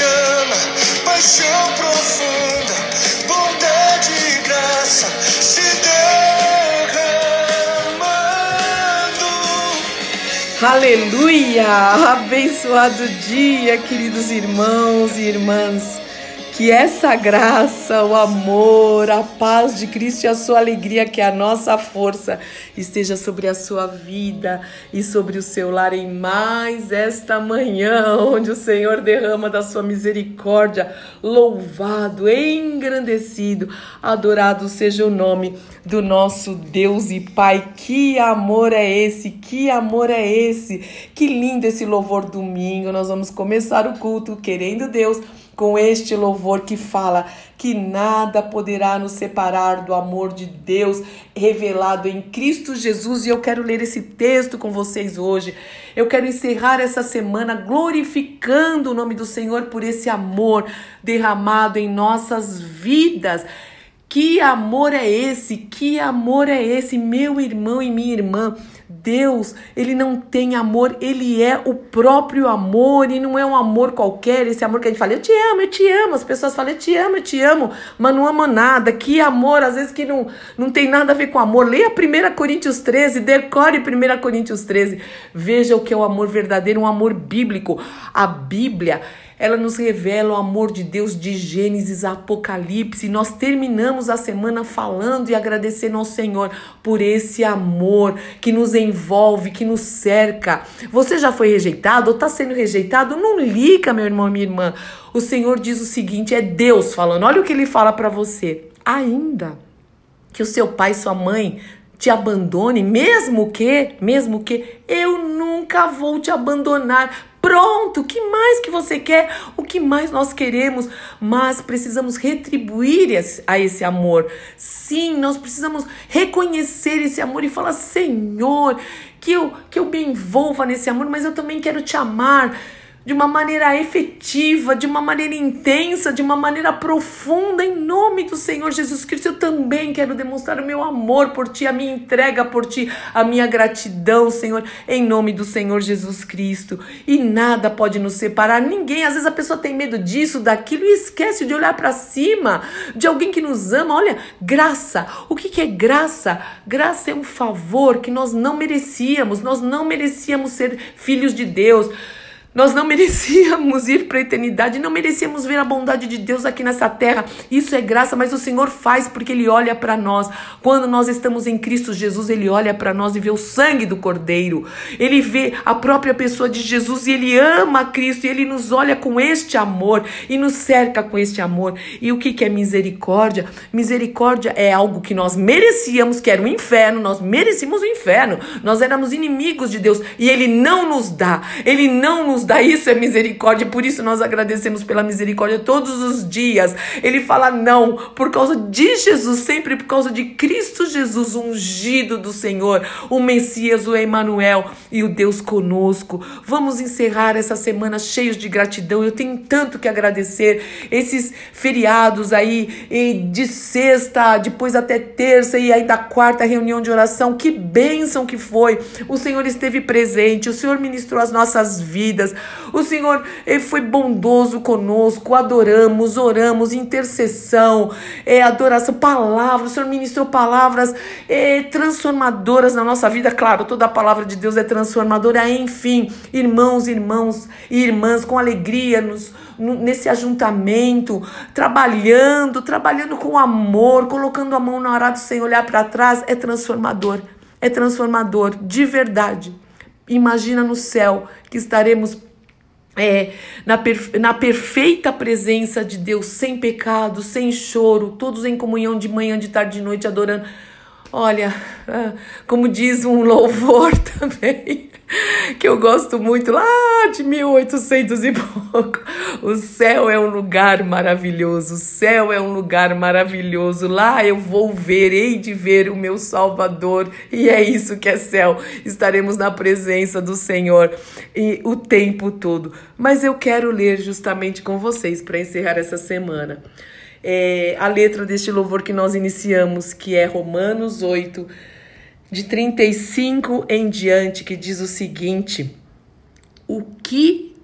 chama, paixão profunda, bondade e graça se derramando. Aleluia! Abençoado dia, queridos irmãos e irmãs. Que essa graça, o amor, a paz de Cristo e a sua alegria, que é a nossa força, esteja sobre a sua vida e sobre o seu lar em mais esta manhã, onde o Senhor derrama da sua misericórdia. Louvado, engrandecido, adorado seja o nome do nosso Deus e Pai. Que amor é esse? Que amor é esse? Que lindo esse louvor domingo. Nós vamos começar o culto querendo Deus com este louvor que fala que nada poderá nos separar do amor de Deus revelado em Cristo Jesus. E eu quero ler esse texto com vocês hoje. Eu quero encerrar essa semana glorificando o nome do Senhor por esse amor derramado em nossas vidas. Que amor é esse? Que amor é esse, meu irmão e minha irmã? Deus, ele não tem amor, ele é o próprio amor e não é um amor qualquer, esse amor que a gente fala, eu te amo, eu te amo. As pessoas falam, eu te amo, eu te amo, mas não ama nada. Que amor, às vezes que não, não tem nada a ver com amor. Leia 1 Coríntios 13, decore 1 Coríntios 13. Veja o que é o amor verdadeiro, um amor bíblico. A Bíblia ela nos revela o amor de Deus de Gênesis a Apocalipse. Nós terminamos a semana falando e agradecendo ao Senhor por esse amor que nos envolve, que nos cerca. Você já foi rejeitado ou está sendo rejeitado? Não liga, meu irmão, minha irmã. O Senhor diz o seguinte: é Deus falando. Olha o que ele fala para você. Ainda que o seu pai sua mãe te abandone, mesmo que, mesmo que eu nunca vou te abandonar. Pronto, o que mais que você quer? O que mais nós queremos? Mas precisamos retribuir a esse amor. Sim, nós precisamos reconhecer esse amor e falar: Senhor, que eu, que eu me envolva nesse amor, mas eu também quero te amar de uma maneira efetiva, de uma maneira intensa, de uma maneira profunda, em nome do Senhor Jesus Cristo. Eu também quero demonstrar o meu amor por ti, a minha entrega por ti, a minha gratidão, Senhor, em nome do Senhor Jesus Cristo. E nada pode nos separar, ninguém. Às vezes a pessoa tem medo disso, daquilo e esquece de olhar para cima, de alguém que nos ama. Olha, graça. O que, que é graça? Graça é um favor que nós não merecíamos, nós não merecíamos ser filhos de Deus. Nós não merecíamos ir para a eternidade, não merecíamos ver a bondade de Deus aqui nessa terra. Isso é graça, mas o Senhor faz porque Ele olha para nós. Quando nós estamos em Cristo Jesus, Ele olha para nós e vê o sangue do Cordeiro. Ele vê a própria pessoa de Jesus e Ele ama Cristo e Ele nos olha com este amor e nos cerca com este amor. E o que, que é misericórdia? Misericórdia é algo que nós merecíamos, que era o inferno. Nós merecíamos o inferno. Nós éramos inimigos de Deus e Ele não nos dá. Ele não nos dá isso é misericórdia, por isso nós agradecemos pela misericórdia todos os dias. Ele fala não, por causa de Jesus, sempre por causa de Cristo Jesus, ungido do Senhor, o Messias, o Emanuel e o Deus conosco. Vamos encerrar essa semana cheios de gratidão. Eu tenho tanto que agradecer esses feriados aí de sexta, depois até terça e ainda quarta reunião de oração. Que bênção que foi! O Senhor esteve presente, o Senhor ministrou as nossas vidas O Senhor ele foi bondoso conosco, adoramos, oramos, intercessão, é, adoração, palavra. O Senhor ministrou palavras é, transformadoras na nossa vida. Claro, toda a palavra de Deus é transformadora. Enfim, irmãos, irmãos e irmãs, com alegria nos nesse ajuntamento, trabalhando, trabalhando com amor, colocando a mão na arado sem olhar para trás, é transformador. É transformador, de verdade. Imagina no céu que estaremos é, na, perfe na perfeita presença de Deus, sem pecado, sem choro, todos em comunhão de manhã, de tarde, de noite, adorando. Olha, ah, como diz um louvor também, que eu gosto muito, lá de 1800 e pouco. O céu é um lugar maravilhoso, o céu é um lugar maravilhoso. Lá eu vou ver, hei de ver o meu Salvador, e é isso que é céu. Estaremos na presença do Senhor e o tempo todo. Mas eu quero ler justamente com vocês para encerrar essa semana é, a letra deste louvor que nós iniciamos, que é Romanos 8, de 35 em diante, que diz o seguinte: O que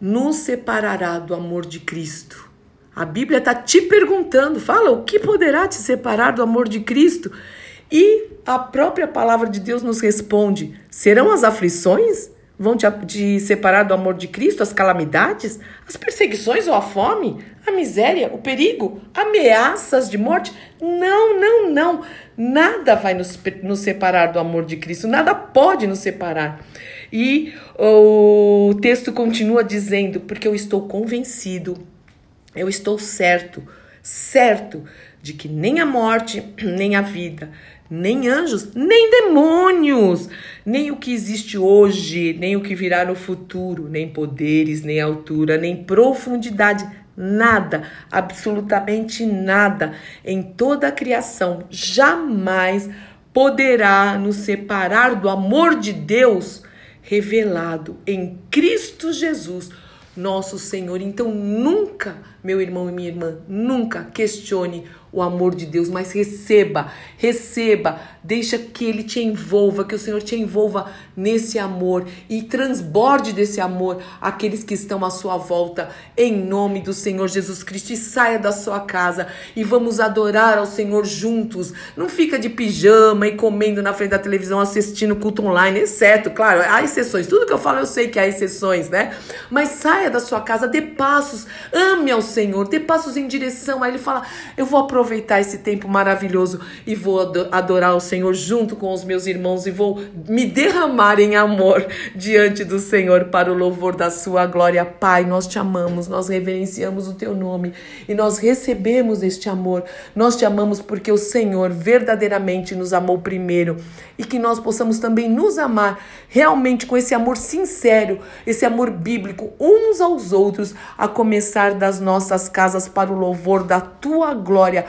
nos separará do amor de Cristo? A Bíblia está te perguntando, fala, o que poderá te separar do amor de Cristo? E a própria palavra de Deus nos responde: serão as aflições? Vão te, te separar do amor de Cristo? As calamidades? As perseguições ou a fome? A miséria? O perigo? Ameaças de morte? Não, não, não. Nada vai nos, nos separar do amor de Cristo. Nada pode nos separar. E o texto continua dizendo: porque eu estou convencido, eu estou certo, certo de que nem a morte, nem a vida, nem anjos, nem demônios, nem o que existe hoje, nem o que virá no futuro, nem poderes, nem altura, nem profundidade, nada, absolutamente nada em toda a criação jamais poderá nos separar do amor de Deus revelado em Cristo Jesus, nosso Senhor. Então nunca, meu irmão e minha irmã, nunca questione o amor de Deus, mas receba, receba, deixa que ele te envolva, que o Senhor te envolva nesse amor e transborde desse amor aqueles que estão à sua volta, em nome do Senhor Jesus Cristo. E saia da sua casa e vamos adorar ao Senhor juntos. Não fica de pijama e comendo na frente da televisão, assistindo culto online, exceto, claro, há exceções. Tudo que eu falo eu sei que há exceções, né? Mas saia da sua casa, dê passos, ame ao Senhor, dê passos em direção. Aí ele fala: Eu vou aproveitar esse tempo maravilhoso e vou adorar o Senhor junto com os meus irmãos e vou me derramar em amor diante do Senhor para o louvor da sua glória. Pai, nós te amamos, nós reverenciamos o teu nome e nós recebemos este amor. Nós te amamos porque o Senhor verdadeiramente nos amou primeiro e que nós possamos também nos amar realmente com esse amor sincero, esse amor bíblico uns aos outros, a começar das nossas casas para o louvor da tua glória.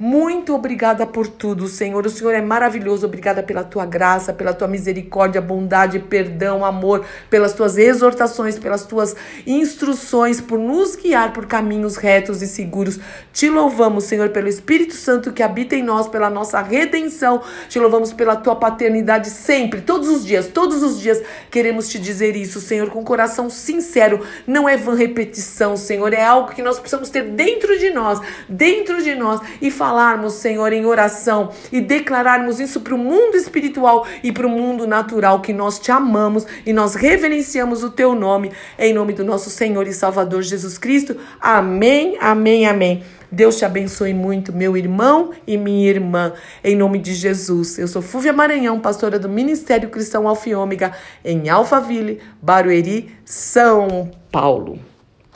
Muito obrigada por tudo, Senhor. O Senhor é maravilhoso. Obrigada pela tua graça, pela tua misericórdia, bondade, perdão, amor, pelas tuas exortações, pelas tuas instruções, por nos guiar por caminhos retos e seguros. Te louvamos, Senhor, pelo Espírito Santo que habita em nós, pela nossa redenção. Te louvamos pela tua paternidade sempre, todos os dias, todos os dias queremos te dizer isso, Senhor, com coração sincero. Não é vã repetição, Senhor, é algo que nós precisamos ter dentro de nós, dentro de nós e falar falarmos, Senhor, em oração e declararmos isso para o mundo espiritual e para o mundo natural, que nós te amamos e nós reverenciamos o teu nome, em nome do nosso Senhor e Salvador Jesus Cristo. Amém, amém, amém. Deus te abençoe muito, meu irmão e minha irmã, em nome de Jesus. Eu sou Fúvia Maranhão, pastora do Ministério Cristão Alfiômega, em Alphaville, Barueri, São Paulo.